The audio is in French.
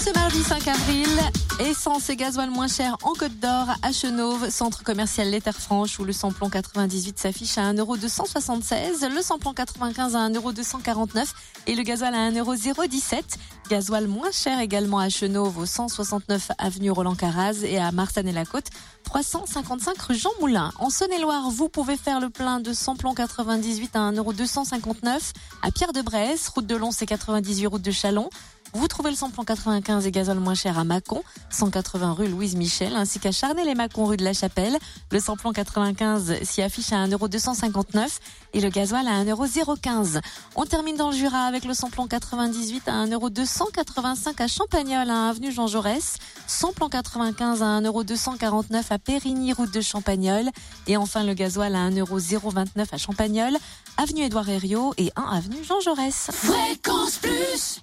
Ce mardi 5 avril, essence et gasoil moins cher en Côte d'Or, à Chenauve, centre commercial Les Terres Franches, où le samplon 98 s'affiche à 1,276€, le samplon 95 à 1,249€ et le gasoil à 1,017€. Gasoil moins cher également à Chenauve, au 169 avenue Roland Caraz et à Marsanne-et-la-Côte, 355 rue Jean Moulin. En Saône-et-Loire, vous pouvez faire le plein de samplon 98 à 1,259€ à Pierre-de-Bresse, route de Lons et 98 route de Chalon. Vous trouvez le samplon 95 et gazole moins cher à Mâcon, 180 rue Louise Michel, ainsi qu'à Charnay-les-Mâcon rue de la Chapelle. Le samplon 95 s'y affiche à 1,259€ et le gasoil à 1,015€. On termine dans le Jura avec le samplon 98 à 1,285€ à Champagnol, à avenue Jean Jaurès. Samplon 95 à 1,249€ à Périgny, route de Champagnol. Et enfin le gasoil à 1,029€ à Champagnol, avenue Édouard Herriot et 1 avenue Jean Jaurès. Fréquence Plus